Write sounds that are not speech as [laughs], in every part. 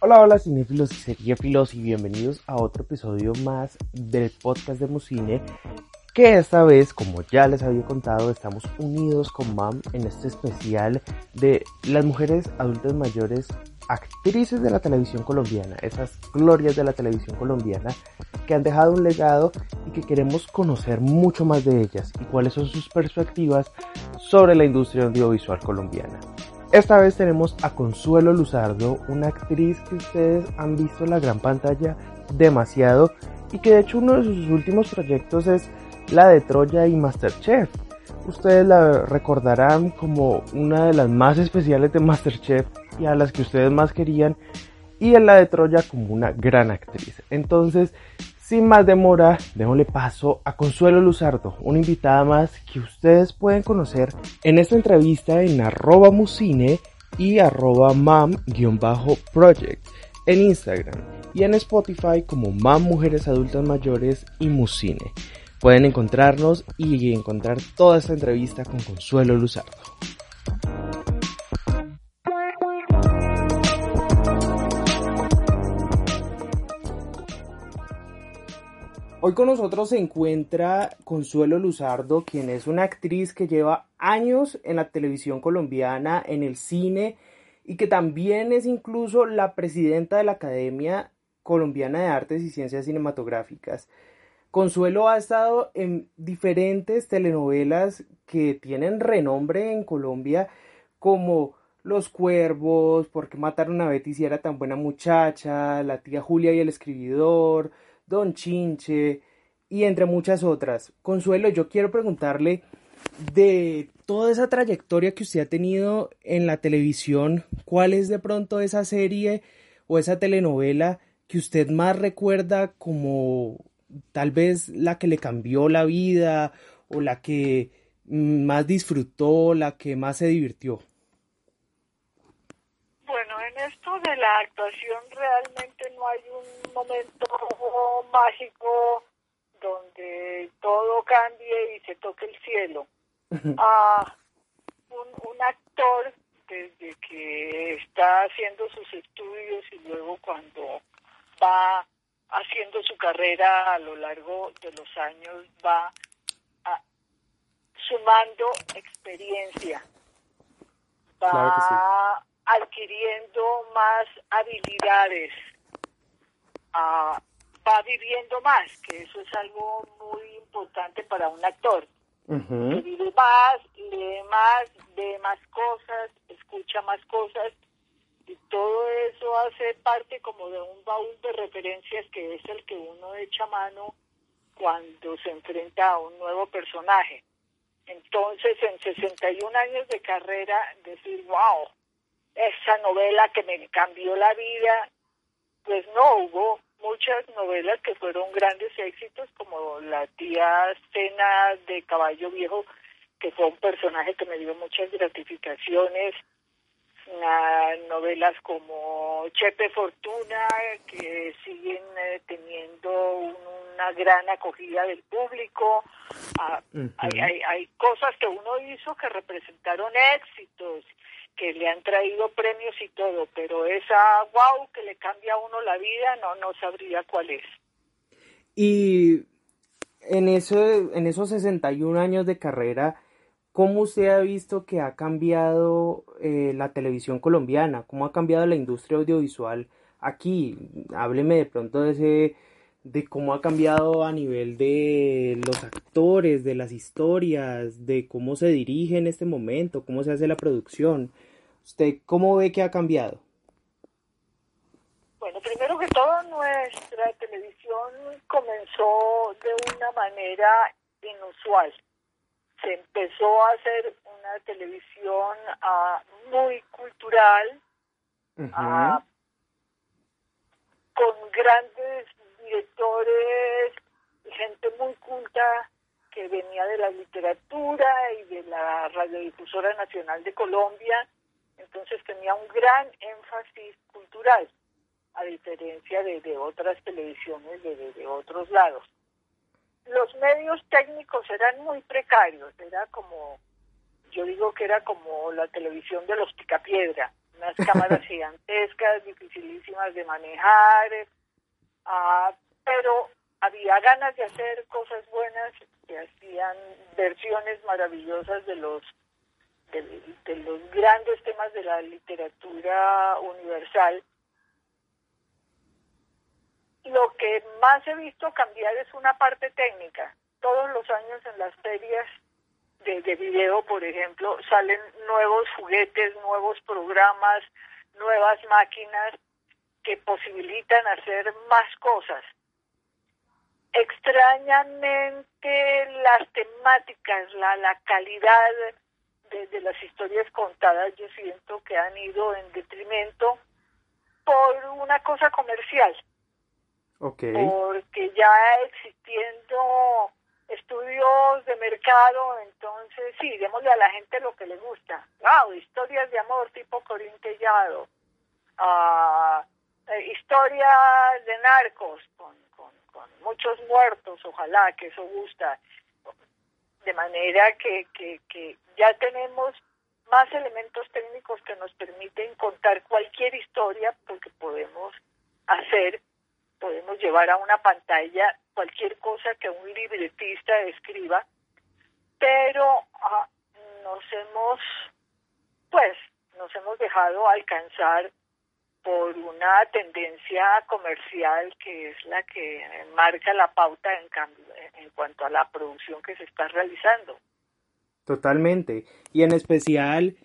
Hola, hola cinéfilos y seriéfilos y bienvenidos a otro episodio más del podcast de Mucine que esta vez, como ya les había contado, estamos unidos con MAM en este especial de las mujeres adultas mayores actrices de la televisión colombiana, esas glorias de la televisión colombiana que han dejado un legado y que queremos conocer mucho más de ellas y cuáles son sus perspectivas sobre la industria audiovisual colombiana. Esta vez tenemos a Consuelo Luzardo, una actriz que ustedes han visto en la gran pantalla demasiado y que de hecho uno de sus últimos proyectos es la de Troya y Masterchef. Ustedes la recordarán como una de las más especiales de Masterchef y a las que ustedes más querían y en la de Troya como una gran actriz. Entonces, sin más demora, démosle paso a Consuelo Luzardo, una invitada más que ustedes pueden conocer en esta entrevista en arroba musine y arroba mam-project en Instagram y en Spotify como Mam Mujeres Adultas Mayores y Musine. Pueden encontrarnos y encontrar toda esta entrevista con Consuelo Luzardo. Hoy con nosotros se encuentra Consuelo Luzardo, quien es una actriz que lleva años en la televisión colombiana, en el cine y que también es incluso la presidenta de la Academia Colombiana de Artes y Ciencias Cinematográficas. Consuelo ha estado en diferentes telenovelas que tienen renombre en Colombia como Los Cuervos, Porque mataron a Betty si era tan buena muchacha, La tía Julia y el escribidor, Don Chinche y entre muchas otras. Consuelo, yo quiero preguntarle de toda esa trayectoria que usted ha tenido en la televisión, ¿cuál es de pronto esa serie o esa telenovela que usted más recuerda como tal vez la que le cambió la vida o la que más disfrutó, la que más se divirtió? Esto de la actuación realmente no hay un momento mágico donde todo cambie y se toque el cielo. Ah, un, actor desde que está haciendo sus estudios y luego cuando va haciendo su carrera a lo largo de los años va sumando experiencia, va adquiriendo más habilidades, ah, va viviendo más, que eso es algo muy importante para un actor. vive más, lee más, ve más cosas, escucha más cosas y todo eso hace parte como de un baúl de referencias que es el que uno echa mano cuando se enfrenta a un nuevo personaje. Entonces, en 61 años de carrera, decir, wow, esa novela que me cambió la vida, pues no hubo muchas novelas que fueron grandes éxitos, como La tía Cena de Caballo Viejo, que fue un personaje que me dio muchas gratificaciones, novelas como Chepe Fortuna, que siguen eh, teniendo una gran acogida del público. Ah, hay, hay, hay cosas que uno hizo que representaron éxitos que le han traído premios y todo, pero esa wow que le cambia a uno la vida, no, no sabría cuál es. Y en, eso, en esos 61 años de carrera, ¿cómo usted ha visto que ha cambiado eh, la televisión colombiana? ¿Cómo ha cambiado la industria audiovisual aquí? Hábleme de pronto de ese de cómo ha cambiado a nivel de los actores, de las historias, de cómo se dirige en este momento, cómo se hace la producción. ¿Usted cómo ve que ha cambiado? Bueno, primero que todo, nuestra televisión comenzó de una manera inusual. Se empezó a hacer una televisión ah, muy cultural, ah, con grandes directores, gente muy culta que venía de la literatura y de la Radiodifusora Nacional de Colombia, entonces tenía un gran énfasis cultural, a diferencia de, otras televisiones de, de otros lados. Los medios técnicos eran muy precarios, era como, yo digo que era como la televisión de los picapiedra, unas [laughs] cámaras gigantescas, dificilísimas de manejar, ah, pero había ganas de hacer cosas buenas, que hacían versiones maravillosas de los de los grandes temas de la literatura universal lo que más he visto cambiar es una parte técnica. Todos los años en las ferias de, de video, por ejemplo, salen nuevos juguetes, nuevos programas, nuevas máquinas que posibilitan hacer más cosas. Extrañamente las temáticas, la, la calidad de, de, las historias contadas, yo siento que han ido en detrimento por una cosa comercial. Porque ya existiendo estudios de mercado, entonces sí, démosle a la gente lo que le gusta. Wow, historias de amor tipo Corintellado, uh, historias de narcos con, con, con, muchos muertos, ojalá que eso gusta. De manera que, que, que ya tenemos más elementos técnicos que nos permiten contar cualquier historia porque podemos hacer podemos llevar a una pantalla cualquier cosa que un libretista escriba, pero ah, nos hemos, pues, nos hemos dejado alcanzar por una tendencia comercial que es la que marca la pauta en, cambio, en cuanto a la producción que se está realizando. Totalmente. Y en especial,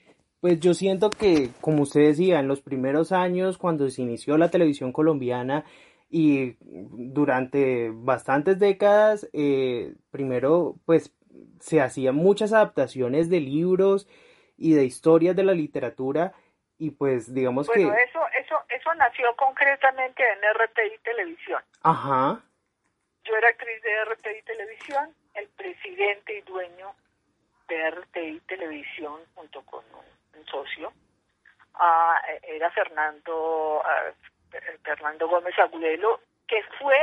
pues yo siento que, como usted decía, en los primeros años, cuando se inició la televisión colombiana, y durante bastantes décadas, eh, primero, pues se hacían muchas adaptaciones de libros y de historias de la literatura y pues digamos que... Bueno, eso, eso, eso nació concretamente en RTI Televisión. Ajá. Yo era actriz de RTI Televisión, el presidente y dueño RTI Televisión junto con un, socio, ah, era Fernando ah, Fernando Gómez Agudelo, que fue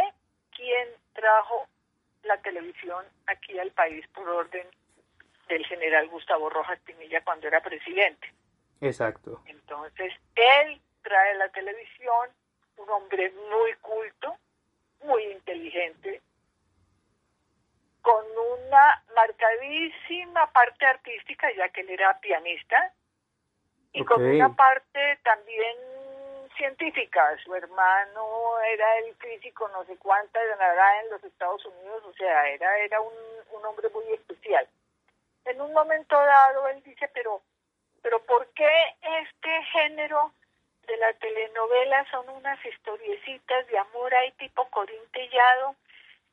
quien trajo la televisión aquí al país por orden del general Gustavo Rojas Pinilla cuando era presidente. Exacto. Entonces, él trae la televisión, un hombre muy culto, muy inteligente, con una marcadísima parte artística, ya que él era pianista, y con una parte también científica, su hermano era el físico no sé cuánta de nada en los Estados Unidos, o sea, era, era un, un hombre muy especial. En un momento dado él dice, pero, pero ¿por qué este género de la telenovela son unas historiecitas de amor ahí tipo corintellado?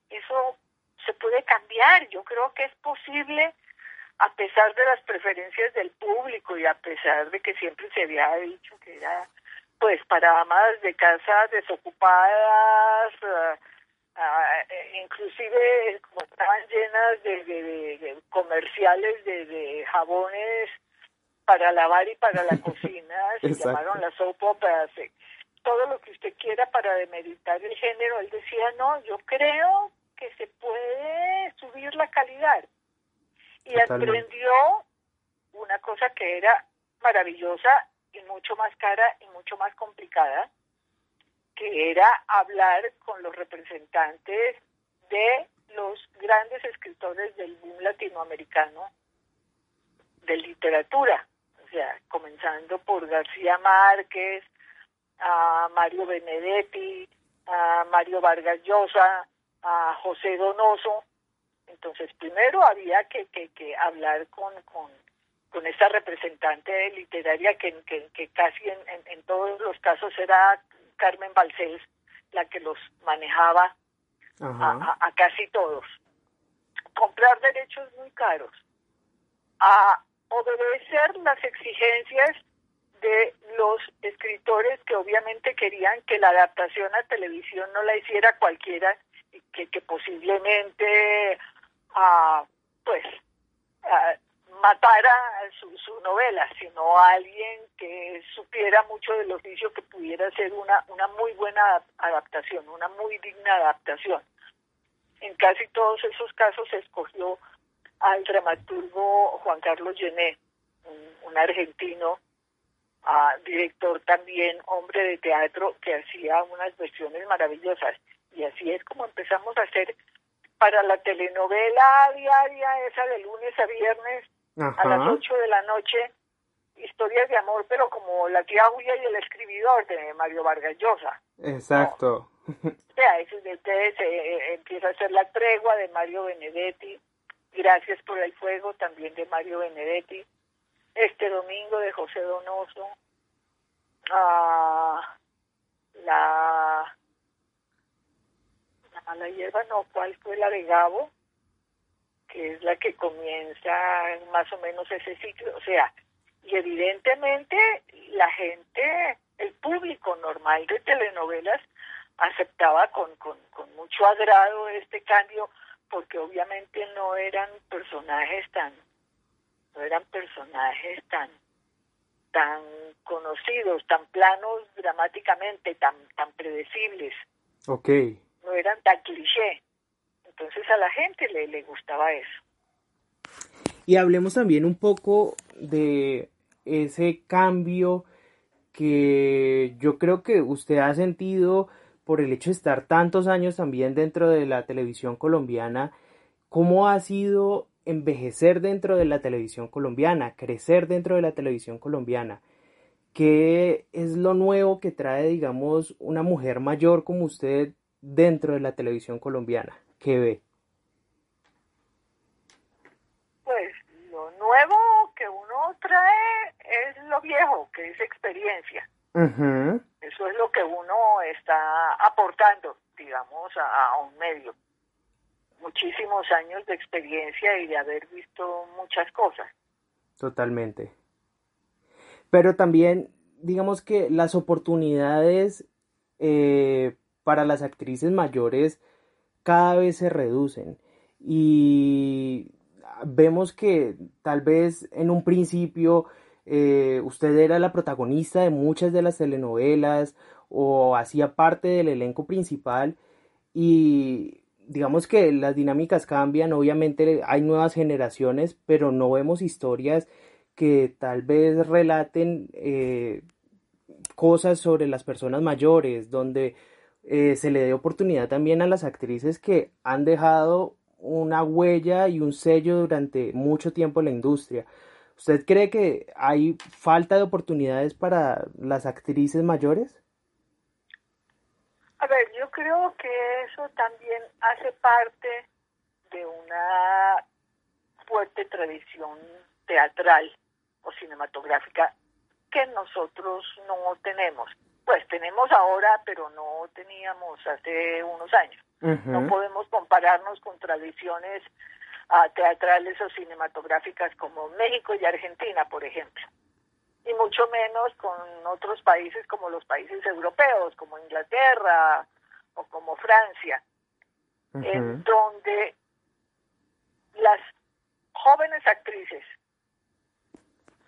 Eso se puede cambiar, yo creo que es posible a pesar de las preferencias del público y a pesar de que siempre se había dicho que era pues para amas de casa desocupadas, uh, uh, inclusive como estaban llenas de, de, comerciales de, de, jabones para lavar y para la [laughs] cocina, se llamaron las soap operas, todo lo que usted quiera para demeritar el género, él decía, no, yo creo que se puede subir la calidad. Y aprendió una cosa que era maravillosa y mucho más cara y mucho más complicada, que era hablar con los representantes de los grandes escritores del boom latinoamericano de literatura, o sea, comenzando por García Márquez, a Mario Benedetti, a Mario Vargas Llosa, a José Donoso. Entonces, primero había que, que, que hablar con, con, con esta representante literaria que, que, casi en, en, todos los casos era Carmen Balcells la que los manejaba a, a, casi todos. Comprar derechos muy caros, a obedecer las exigencias de los escritores que obviamente querían que la adaptación a televisión no la hiciera cualquiera que, que posiblemente uh, pues uh, matara su, su, novela, sino alguien que supiera mucho del oficio que pudiera ser una, una muy buena adaptación, una muy digna adaptación. En casi todos esos casos se escogió al dramaturgo Juan Carlos Gené, un, un argentino a director también, hombre de teatro, que hacía unas versiones maravillosas. Y así es como empezamos a hacer para la telenovela diaria, esa de lunes a viernes, a las 8 de la noche, historias de amor, pero como La tía Julia y el escribidor de Mario Vargas Llosa. Exacto. O sea, ese de ustedes eh, empieza a ser La tregua de Mario Benedetti, Gracias por el fuego también de Mario Benedetti, este domingo de José Donoso, ah, la, la mala hierba, no, ¿cuál fue la de Gabo? Que es la que comienza más o menos ese ciclo, o sea, y evidentemente la gente, el público normal de telenovelas aceptaba con, con, con mucho agrado este cambio porque obviamente no eran personajes tan no eran personajes tan tan conocidos, tan planos dramáticamente, tan tan predecibles. Ok. No eran tan cliché. Entonces a la gente le, le gustaba eso. Y hablemos también un poco de ese cambio que yo creo que usted ha sentido por el hecho de estar tantos años también dentro de la televisión colombiana. ¿Cómo ha sido envejecer dentro de la televisión colombiana, crecer dentro de la televisión colombiana. ¿Qué es lo nuevo que trae, digamos, una mujer mayor como usted dentro de la televisión colombiana? ¿Qué ve? Pues lo nuevo que uno trae es lo viejo, que es experiencia. Eso es lo que uno está aportando, digamos, a un medio muchísimos años de experiencia y de haber visto muchas cosas. Totalmente. Pero también, digamos que las oportunidades eh, para las actrices mayores cada vez se reducen. Y vemos que tal vez en un principio eh, usted era la protagonista de muchas de las telenovelas o hacía parte del elenco principal y digamos que las dinámicas cambian, obviamente hay nuevas generaciones, pero no vemos historias que tal vez relaten eh, cosas sobre las personas mayores, donde eh, se le dé oportunidad también a las actrices que han dejado una huella y un sello durante mucho tiempo en la industria. ¿Usted cree que hay falta de oportunidades para las actrices mayores? A ver, yo creo que eso también hace parte de una fuerte tradición teatral o cinematográfica que nosotros no tenemos. Pues tenemos ahora, pero no teníamos hace unos años. No podemos compararnos con tradiciones uh, teatrales o cinematográficas como México y Argentina, por ejemplo. Y mucho menos con otros países como los países europeos, como Inglaterra o como Francia, en donde las jóvenes actrices,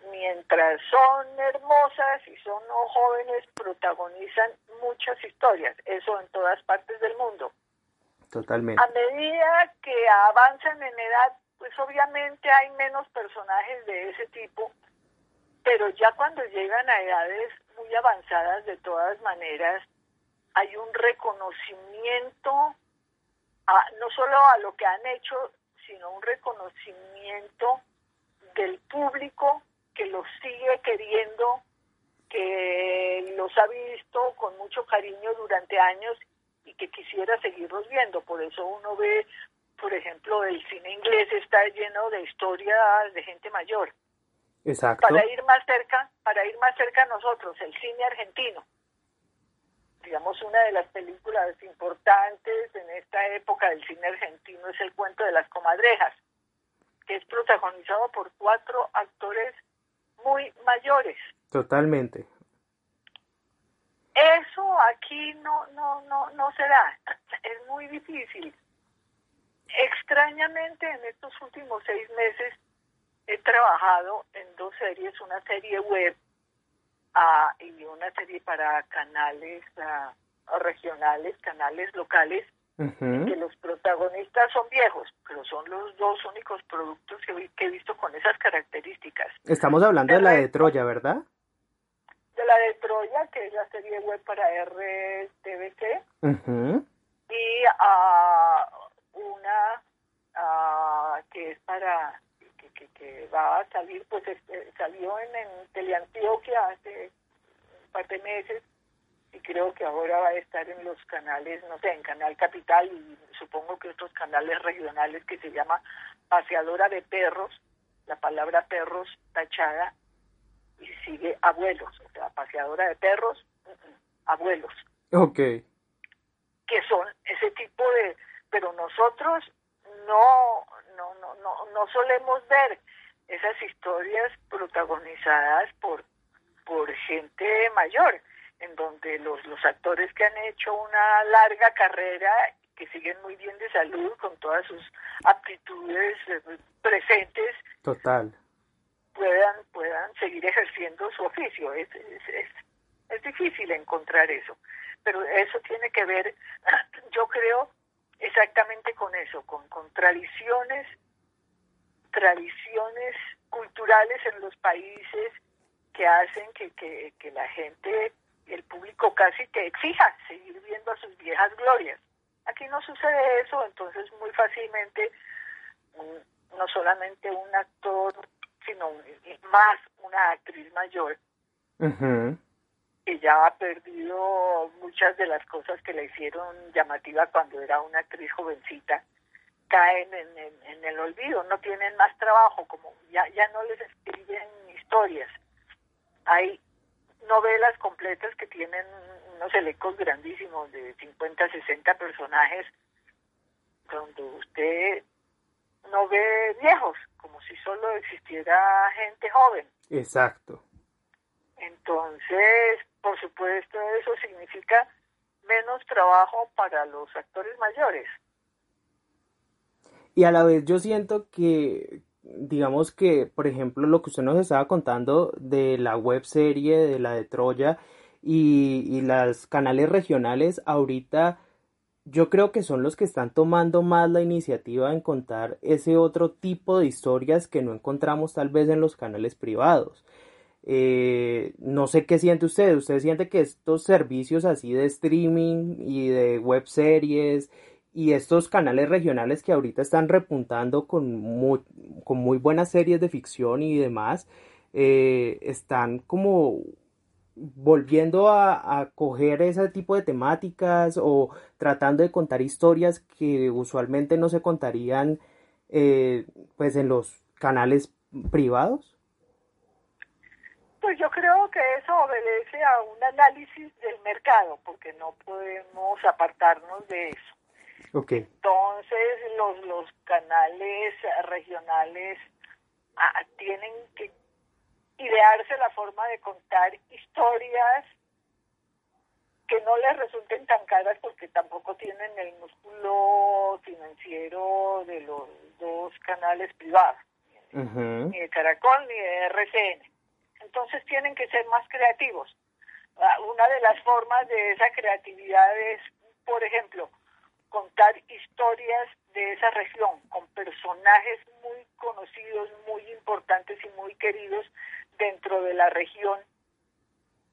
mientras son hermosas y son jóvenes, protagonizan muchas historias, eso en todas partes del mundo. Totalmente. A medida que avanzan en edad, pues obviamente hay menos personajes de ese tipo pero ya cuando llegan a edades muy avanzadas, de todas maneras, hay un reconocimiento a, no solo a lo que han hecho, sino un reconocimiento del público que los sigue queriendo, que los ha visto con mucho cariño durante años y que quisiera seguirlos viendo. Por eso uno ve, por ejemplo, el cine inglés está lleno de historias de gente mayor Exacto. Para ir más cerca, para ir más cerca a nosotros, el cine argentino. Digamos, una de las películas importantes en esta época del cine argentino es El cuento de las comadrejas, que es protagonizado por cuatro actores muy mayores. Totalmente. Eso aquí no, no, no, no se da. [clears throat] Es muy difícil. Extrañamente, en estos últimos seis meses he trabajado en dos series, una serie web ah, y una serie para canales ah, regionales, canales locales, que los protagonistas son viejos, pero son los dos únicos productos que, he visto con esas características. Estamos hablando de la de Troya, ¿verdad? De la de Troya, que es la serie web para RTBC, y a una que es para que, que, va a salir, pues este, salió en, en Teleantioquia hace un par de meses y creo que ahora va a estar en los canales, no sé, en Canal Capital y supongo que otros canales regionales que se llama Paseadora de Perros, la palabra perros tachada y sigue abuelos, o sea, paseadora de perros, abuelos. Ok. Que son ese tipo de, pero nosotros no, no, no, no, no solemos ver esas historias protagonizadas por, por gente mayor en donde los, los actores que han hecho una larga carrera, que siguen muy bien de salud, con todas sus aptitudes eh, presentes, total puedan puedan seguir ejerciendo su oficio. Es, es, es, difícil encontrar eso, pero eso tiene que ver, [clears throat] yo creo, exactamente con eso, con, con tradiciones, tradiciones culturales en los países que hacen que, que, que la gente el público casi te exija seguir viendo a sus viejas glorias. Aquí no sucede eso, entonces muy fácilmente mm, no solamente un actor, sino más una actriz mayor, que ya ha perdido muchas de las cosas que le hicieron llamativa cuando era una actriz jovencita, caen en, en el olvido, no tienen más trabajo, como ya, ya no les escriben historias. Hay novelas completas que tienen unos elencos grandísimos de 50, 60 personajes, donde usted no ve viejos, como si solo existiera gente joven. Exacto. Entonces, por supuesto, eso significa menos trabajo para los actores mayores. Y a la vez yo siento que, digamos que, por ejemplo, lo que usted nos estaba contando de la web serie, de la de Troya y, y las canales regionales, ahorita yo creo que son los que están tomando más la iniciativa en contar ese otro tipo de historias que no encontramos tal vez en los canales privados. Eh, no sé qué siente usted. ¿Usted siente que estos servicios así de streaming y de web series y estos canales regionales que ahorita están repuntando con muy, con muy buenas series de ficción y demás, eh, están como volviendo a, coger ese tipo de temáticas o tratando de contar historias que usualmente no se contarían eh, pues en los canales privados? Pues yo creo que eso obedece a un análisis del mercado, porque no podemos apartarnos de eso. Entonces los, los canales regionales ah, tienen que idearse la forma de contar historias que no les resulten tan caras porque tampoco tienen el músculo financiero de los dos canales privados, ni de Caracol ni de RCN. Entonces tienen que ser más creativos. Ah, una de las formas de esa creatividad es, por ejemplo, contar historias de esa región con personajes muy conocidos, muy importantes y muy queridos dentro de la región,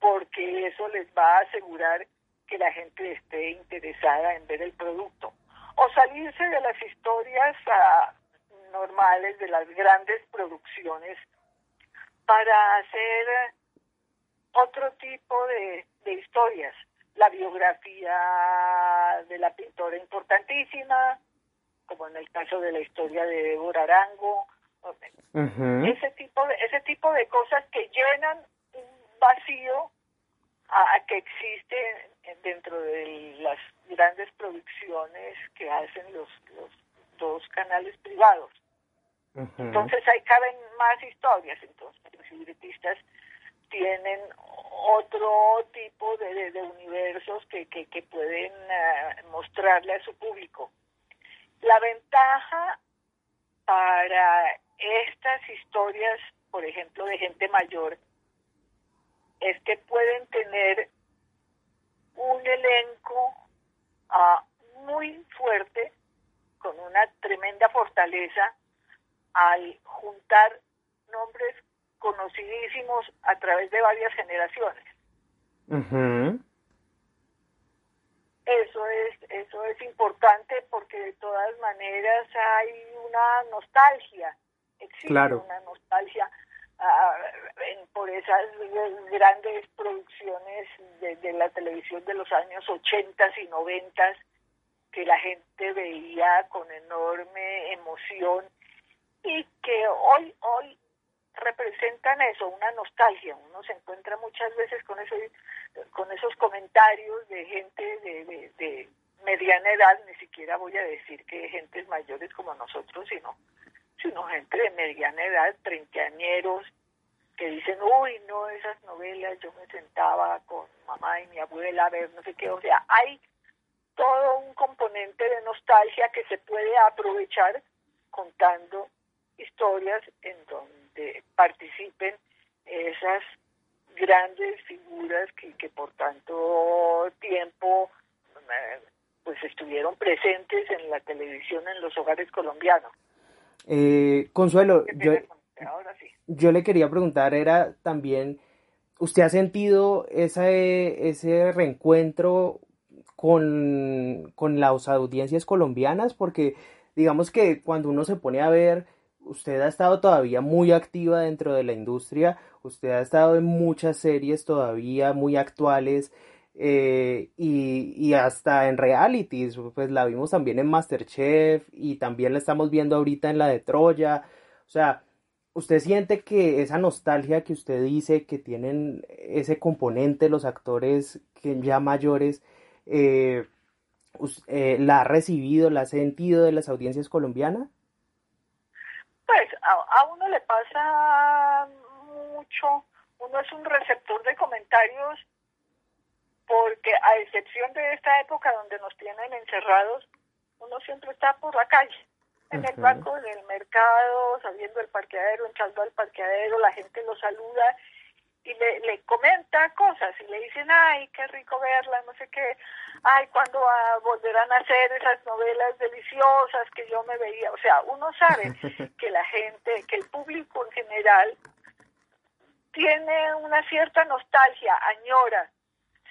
porque eso les va a asegurar que la gente esté interesada en ver el producto. O salirse de las historias ah, normales, de las grandes producciones, para hacer otro tipo de historias la biografía de la pintora importantísima, como en el caso de la historia de Débora Arango, ese tipo de ese tipo de cosas que llenan un vacío a, que existe dentro de las grandes producciones que hacen los, los dos canales privados. Entonces ahí caben más historias, entonces los libretistas tienen otro tipo de, universos que, pueden eh, mostrarle a su público. La ventaja para estas historias, por ejemplo, de gente mayor, es que pueden tener un elenco ah, muy fuerte, con una tremenda fortaleza, al juntar nombres conocidísimos a través de varias generaciones. Eso es, eso es importante porque de todas maneras hay una nostalgia, existe una nostalgia ah, por esas grandes producciones de, la televisión de los años 80 y 90 que la gente veía con enorme emoción y que hoy hoy representan eso, una nostalgia. Uno se encuentra muchas veces con ese, con esos comentarios de gente de, de, mediana edad, ni siquiera voy a decir que gentes mayores como nosotros, sino, sino gente de mediana edad, treintañeros, que dicen, uy, no, esas novelas, yo me sentaba con mamá y mi abuela a ver no sé qué, o sea, hay todo un componente de nostalgia que se puede aprovechar contando historias en donde participen esas grandes figuras que, que por tanto tiempo eh, pues estuvieron presentes en la televisión en los hogares colombianos. Eh, Consuelo, yo, yo le quería preguntar, era también, ¿usted ha sentido ese, ese reencuentro con, con las audiencias colombianas? Porque digamos que cuando uno se pone a ver usted ha estado todavía muy activa dentro de la industria, usted ha estado en muchas series todavía muy actuales eh, y, hasta en realities, pues la vimos también en Masterchef y también la estamos viendo ahorita en la de Troya, o sea, ¿usted siente que esa nostalgia que usted dice que tienen ese componente los actores que ya mayores, eh, eh, la ha recibido, la ha sentido de las audiencias colombianas? Pues a, uno le pasa mucho, uno es un receptor de comentarios porque a excepción de esta época donde nos tienen encerrados, uno siempre está por la calle, en el banco, en el mercado, saliendo del parqueadero, entrando al parqueadero, la gente lo saluda y le, le comenta cosas y le dicen, ay, qué rico verla, no sé qué, ay, cuando volverán a hacer esas novelas deliciosas que yo me veía. O sea, uno sabe [laughs] que la gente, que el público en general tiene una cierta nostalgia, añora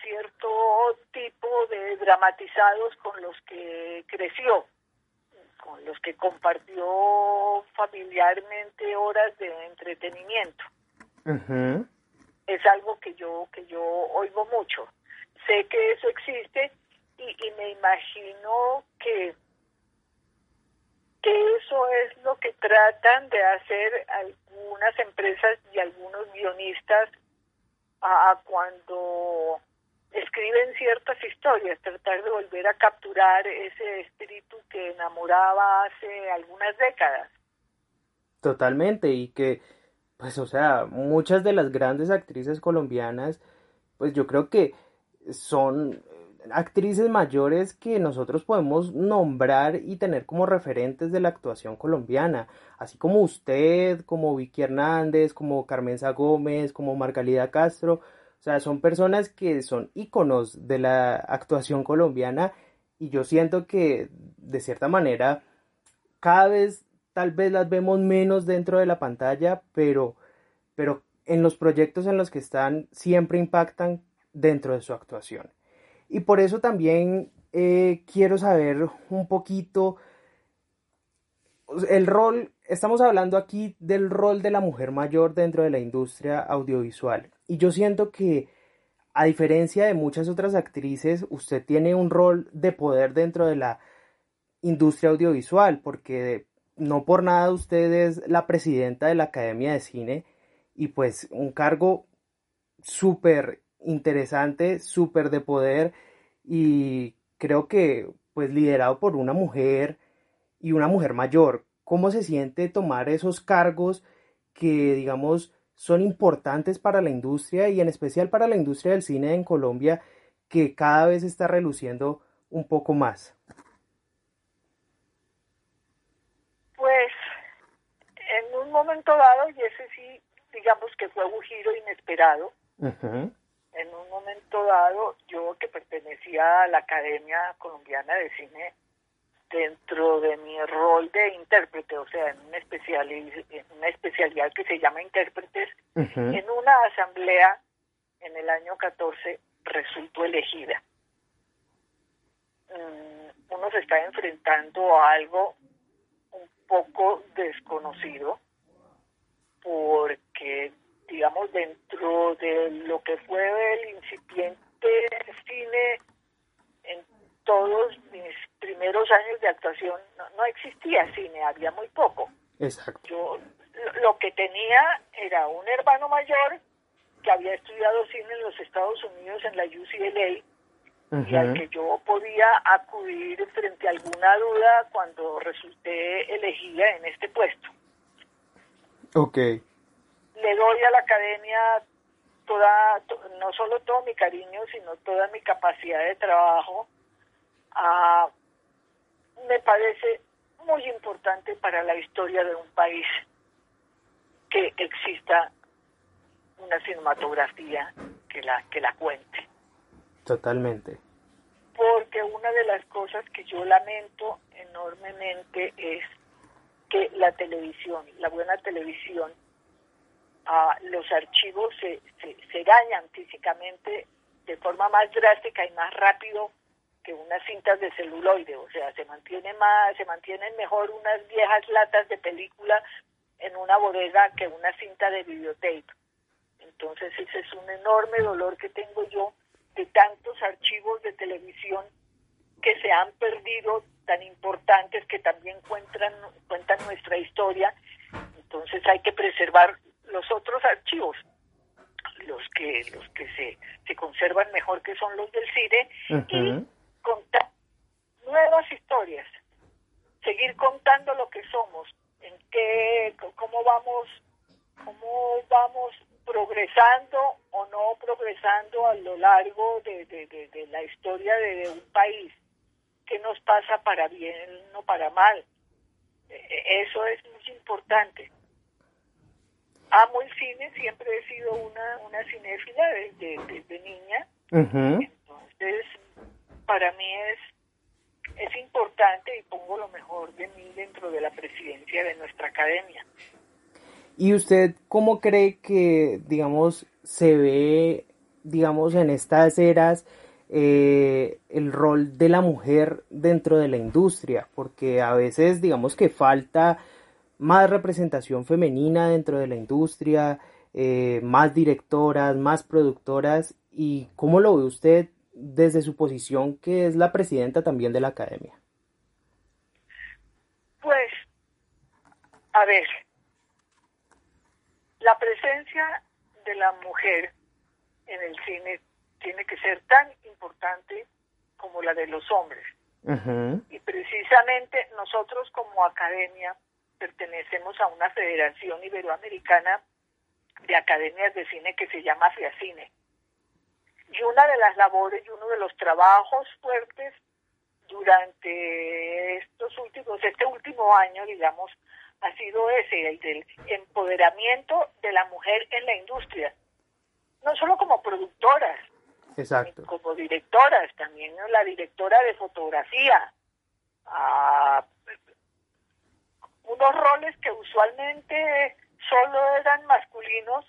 cierto tipo de dramatizados con los que creció, con los que compartió familiarmente horas de entretenimiento. Es algo que yo que yo oigo mucho sé que eso existe y, me imagino que, que eso es lo que tratan de hacer algunas empresas y algunos guionistas a, cuando escriben ciertas historias, tratar de volver a capturar ese espíritu que enamoraba hace algunas décadas. Totalmente, y que, pues, o sea, muchas de las grandes actrices colombianas, pues yo creo que son actrices mayores que nosotros podemos nombrar y tener como referentes de la actuación colombiana, así como usted, como Vicky Hernández, como Carmenza Gómez, como Margalida Castro, o sea, son personas que son íconos de la actuación colombiana y yo siento que de cierta manera cada vez tal vez las vemos menos dentro de la pantalla, pero pero en los proyectos en los que están siempre impactan dentro de su actuación. Y por eso también eh, quiero saber un poquito el rol, estamos hablando aquí del rol de la mujer mayor dentro de la industria audiovisual. Y yo siento que, a diferencia de muchas otras actrices, usted tiene un rol de poder dentro de la industria audiovisual, porque no por nada usted es la presidenta de la Academia de Cine y pues un cargo súper interesante, súper de poder y creo que pues liderado por una mujer y una mujer mayor. cómo se siente tomar esos cargos que, digamos, son importantes para la industria y en especial para la industria del cine en Colombia, que cada vez está reluciendo un poco más. Pues en un momento dado, y ese sí, digamos que fue un giro inesperado, en un momento dado, yo que pertenecía a la Academia Colombiana de Cine, dentro de mi rol de intérprete, o sea, en una, en una especialidad que se llama intérpretes, en una asamblea en el año 14 resultó elegida. Mm, uno se está enfrentando a algo un poco desconocido porque, digamos, dentro de lo que fue el incipiente cine en todos mis primeros años de actuación no, existía cine, había muy poco. Exacto. Yo lo que tenía era un hermano mayor que había estudiado cine en los Estados Unidos en la UCLA y al que yo podía acudir frente a alguna duda cuando resulté elegida en este puesto. Ok. Le doy a la academia toda, no solo todo mi cariño, sino toda mi capacidad de trabajo. Ah, me parece muy importante para la historia de un país que exista una cinematografía que la que la cuente. Totalmente. Porque una de las cosas que yo lamento enormemente es que la televisión, la buena televisión, ah, los archivos se, se, se dañan físicamente de forma más drástica y más rápido que unas cintas de celuloide, o sea, se mantiene más, se mantienen mejor unas viejas latas de película en una bodega que una cinta de videotape. Entonces ese es un enorme dolor que tengo yo de tantos archivos de televisión que se han perdido tan importantes que también cuentan, cuentan nuestra historia. Entonces hay que preservar los otros archivos, los que, los que se, se conservan mejor que son los del cine, y contar nuevas historias, seguir contando lo que somos, en qué, cómo vamos, cómo vamos progresando o no progresando a lo largo de, de, la historia de, un país. ¿Qué nos pasa para bien o para mal? E, e, eso es muy importante. Amo el cine, siempre he sido una, una cinéfila desde, desde niña. Entonces, para mí es, es importante y pongo lo mejor de mí dentro de la presidencia de nuestra academia. ¿Y usted cómo cree que, digamos, se ve, digamos, en estas eras eh, el rol de la mujer dentro de la industria? Porque a veces, digamos, que falta más representación femenina dentro de la industria, eh, más directoras, más productoras. ¿Y cómo lo ve usted desde su posición que es la presidenta también de la academia? Pues, a ver, la presencia de la mujer en el cine tiene que ser tan importante como la de los hombres. Y precisamente nosotros como academia pertenecemos a una federación iberoamericana de academias de cine que se llama FIACINE. Y una de las labores y uno de los trabajos fuertes durante estos últimos, este último año, digamos, ha sido ese, el del empoderamiento de la mujer en la industria. No solo como productoras, Exacto. como directoras, también la directora de fotografía. Ah, unos roles que usualmente solo eran masculinos,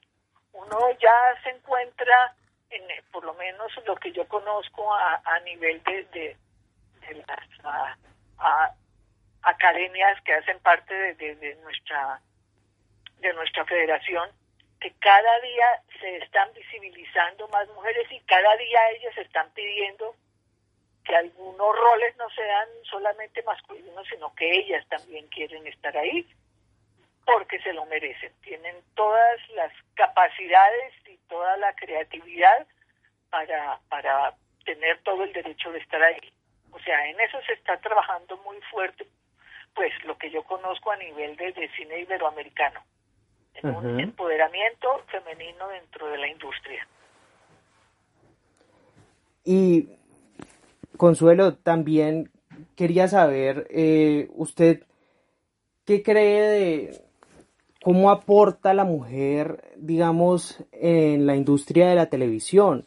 uno ya se encuentra, en, por lo menos lo que yo conozco a, a nivel de, de, las academias que hacen parte de, nuestra de nuestra federación que cada día se están visibilizando más mujeres y cada día ellas están pidiendo que algunos roles no sean solamente masculinos, sino que ellas también quieren estar ahí porque se lo merecen. Tienen todas las capacidades y toda la creatividad para, para tener todo el derecho de estar ahí. O sea, en eso se está trabajando muy fuerte pues lo que yo conozco a nivel de, cine iberoamericano, en un empoderamiento femenino dentro de la industria. Y Consuelo, también quería saber, eh, usted, ¿qué cree de cómo aporta la mujer, digamos, en la industria de la televisión?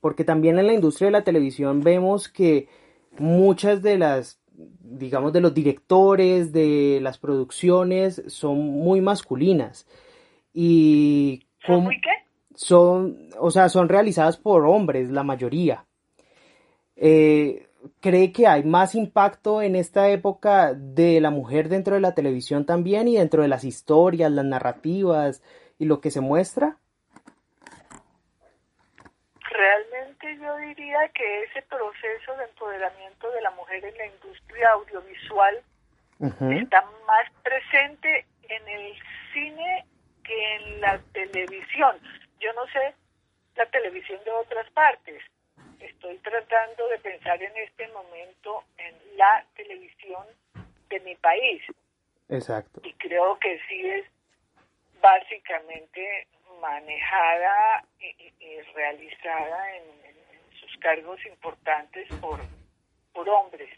Porque también en la industria de la televisión vemos que muchas de las, digamos, de los directores, de las producciones son muy masculinas. Y ¿Son muy qué? Son, o sea, son realizadas por hombres, la mayoría. Eh, ¿Cree que hay más impacto en esta época de la mujer dentro de la televisión también y dentro de las historias, las narrativas y lo que se muestra? Realmente yo diría que ese proceso de empoderamiento de la mujer en la industria audiovisual está más presente en el cine que en la televisión. Yo no sé la televisión de otras partes, estoy tratando de pensar en este momento en la televisión de mi país. Exacto. Y creo que sí es básicamente manejada y, realizada en, sus cargos importantes por, por hombres.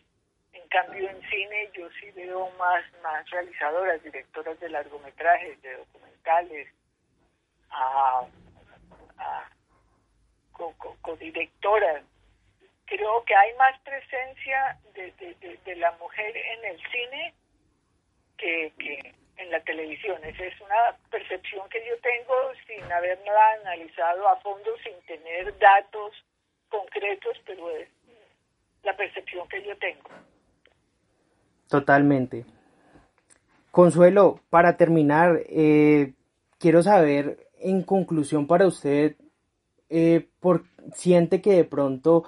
En cambio, en cine yo sí veo más, más realizadoras, directoras de largometrajes, de documentales, a codirectora. Creo que hay más presencia de, la mujer en el cine que, en la televisión. Esa es una percepción que yo tengo sin haberla analizado a fondo, sin tener datos concretos, pero es la percepción que yo tengo. Totalmente. Consuelo, para terminar, eh, quiero saber en conclusión para usted eh, por, siente que de pronto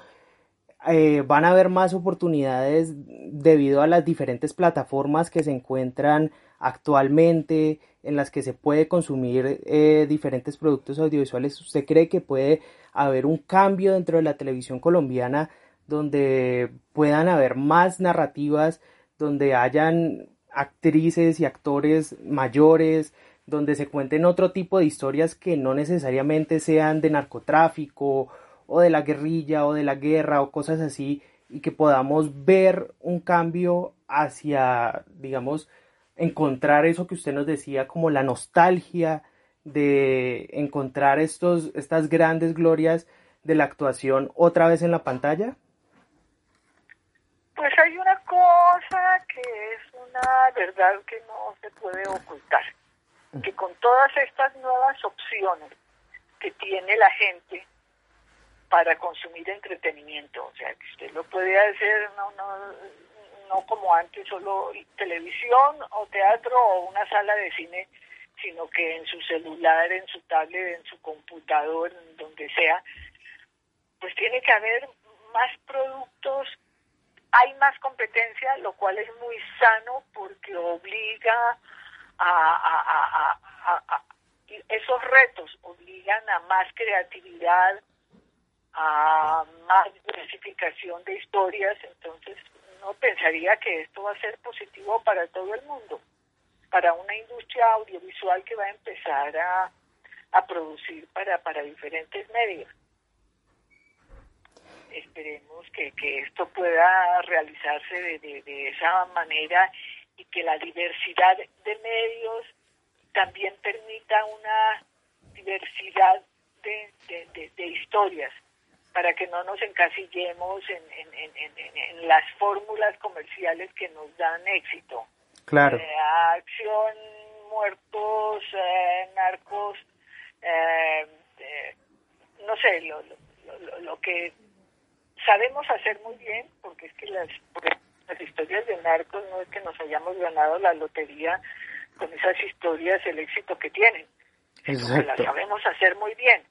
eh, van a haber más oportunidades debido a las diferentes plataformas que se encuentran actualmente en las que se puede consumir diferentes productos audiovisuales. ¿Usted cree que puede haber un cambio dentro de la televisión colombiana donde puedan haber más narrativas, donde hayan actrices y actores mayores, donde se cuenten otro tipo de historias que no necesariamente sean de narcotráfico o de la guerrilla o de la guerra o cosas así y que podamos ver un cambio hacia, digamos, encontrar eso que usted nos decía como la nostalgia de encontrar estos, estas grandes glorias de la actuación otra vez en la pantalla? Pues hay una cosa que es una verdad que no se puede ocultar que con todas estas nuevas opciones que tiene la gente para consumir entretenimiento, o sea, que usted lo puede hacer no, no, no como antes solo televisión o teatro o una sala de cine, sino que en su celular, en su tablet, en su computador, en donde sea, pues tiene que haber más productos, hay más competencia, lo cual es muy sano porque obliga a, esos retos obligan a más creatividad, a más diversificación de historias, entonces no pensaría que esto va a ser positivo para todo el mundo, para una industria audiovisual que va a empezar a, a producir para, para diferentes medios. Esperemos que, que esto pueda realizarse de, de, de esa manera y que la diversidad de medios también permita una diversidad de, de, historias para que no nos encasillemos en, en, las fórmulas comerciales que nos dan éxito. Claro. Eh, acción, muertos, eh, narcos, eh, no sé, lo, lo, lo, que sabemos hacer muy bien, porque es que las, las historias de narcos no es que nos hayamos ganado la lotería con esas historias, el éxito que tienen. Las sabemos hacer muy bien.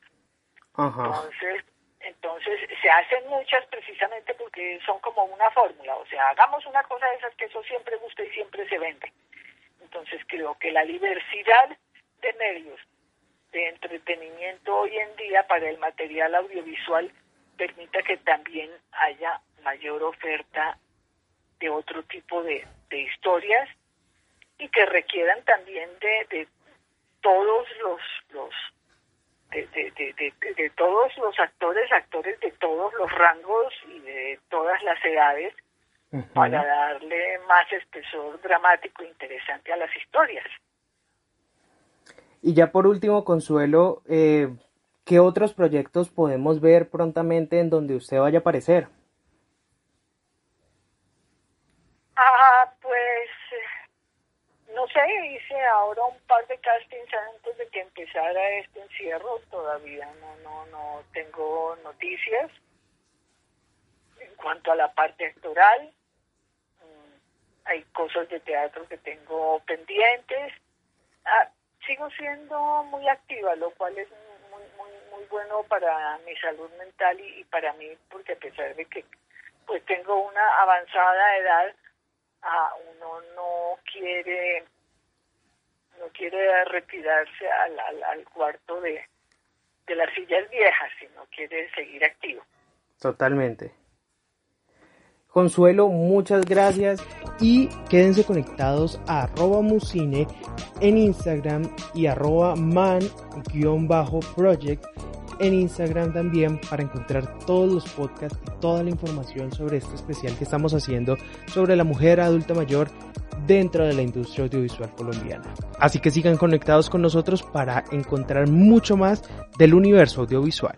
Entonces, entonces se hacen muchas precisamente porque son como una fórmula. O sea, hagamos una cosa de esas que eso siempre gusta y siempre se vende. Entonces creo que la diversidad de medios de entretenimiento hoy en día para el material audiovisual permita que también haya mayor oferta de otro tipo de, historias y que requieran también de, todos los, los de, de, todos los actores, actores de todos los rangos y de todas las edades, para darle más espesor dramático e interesante a las historias. Y ya por último, Consuelo, eh, ¿qué otros proyectos podemos ver prontamente en donde usted vaya a aparecer? Ah, pues no sé, hice ahora un par de castings antes de que empezara este encierro, todavía no no no tengo noticias. En cuanto a la parte actoral, mm, hay cosas de teatro que tengo pendientes. Ah, sigo siendo muy activa, lo cual es muy muy bueno para mi salud mental y, para mí, porque a pesar de que pues tengo una avanzada edad, ah, uno no quiere no quiere retirarse al, al, cuarto de, de las sillas viejas, sino quiere seguir activo. Totalmente. Consuelo, muchas gracias y quédense conectados a arroba musine en Instagram y arroba man-project en Instagram también para encontrar todos los podcasts y toda la información sobre este especial que estamos haciendo sobre la mujer adulta mayor dentro de la industria audiovisual colombiana. Así que sigan conectados con nosotros para encontrar mucho más del universo audiovisual.